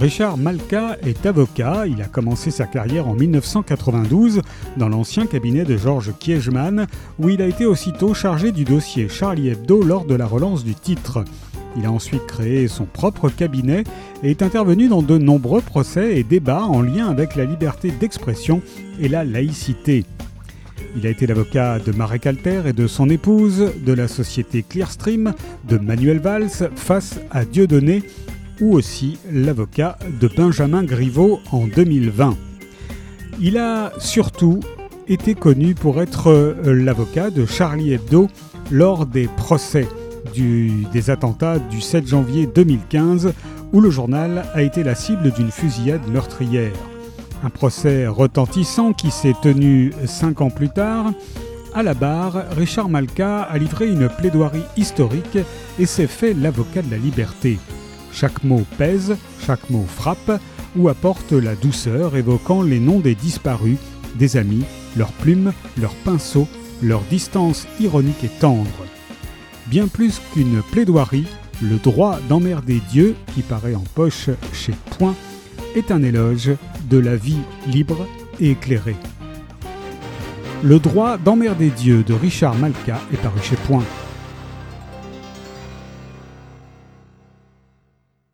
Richard Malka est avocat. Il a commencé sa carrière en 1992 dans l'ancien cabinet de Georges Kiechman, où il a été aussitôt chargé du dossier Charlie Hebdo lors de la relance du titre. Il a ensuite créé son propre cabinet et est intervenu dans de nombreux procès et débats en lien avec la liberté d'expression et la laïcité. Il a été l'avocat de Marek Alter et de son épouse, de la société Clearstream, de Manuel Valls face à Dieudonné, ou aussi l'avocat de Benjamin Griveaux en 2020. Il a surtout été connu pour être euh, l'avocat de Charlie Hebdo lors des procès des attentats du 7 janvier 2015 où le journal a été la cible d'une fusillade meurtrière. Un procès retentissant qui s'est tenu cinq ans plus tard. À la barre, Richard Malka a livré une plaidoirie historique et s'est fait l'avocat de la liberté. Chaque mot pèse, chaque mot frappe ou apporte la douceur évoquant les noms des disparus, des amis, leurs plumes, leurs pinceaux, leur distance ironique et tendre. Bien plus qu'une plaidoirie, le droit d'emmerder Dieu, qui paraît en poche chez Point, est un éloge de la vie libre et éclairée. Le droit d'emmerder Dieu de Richard Malka est paru chez Point.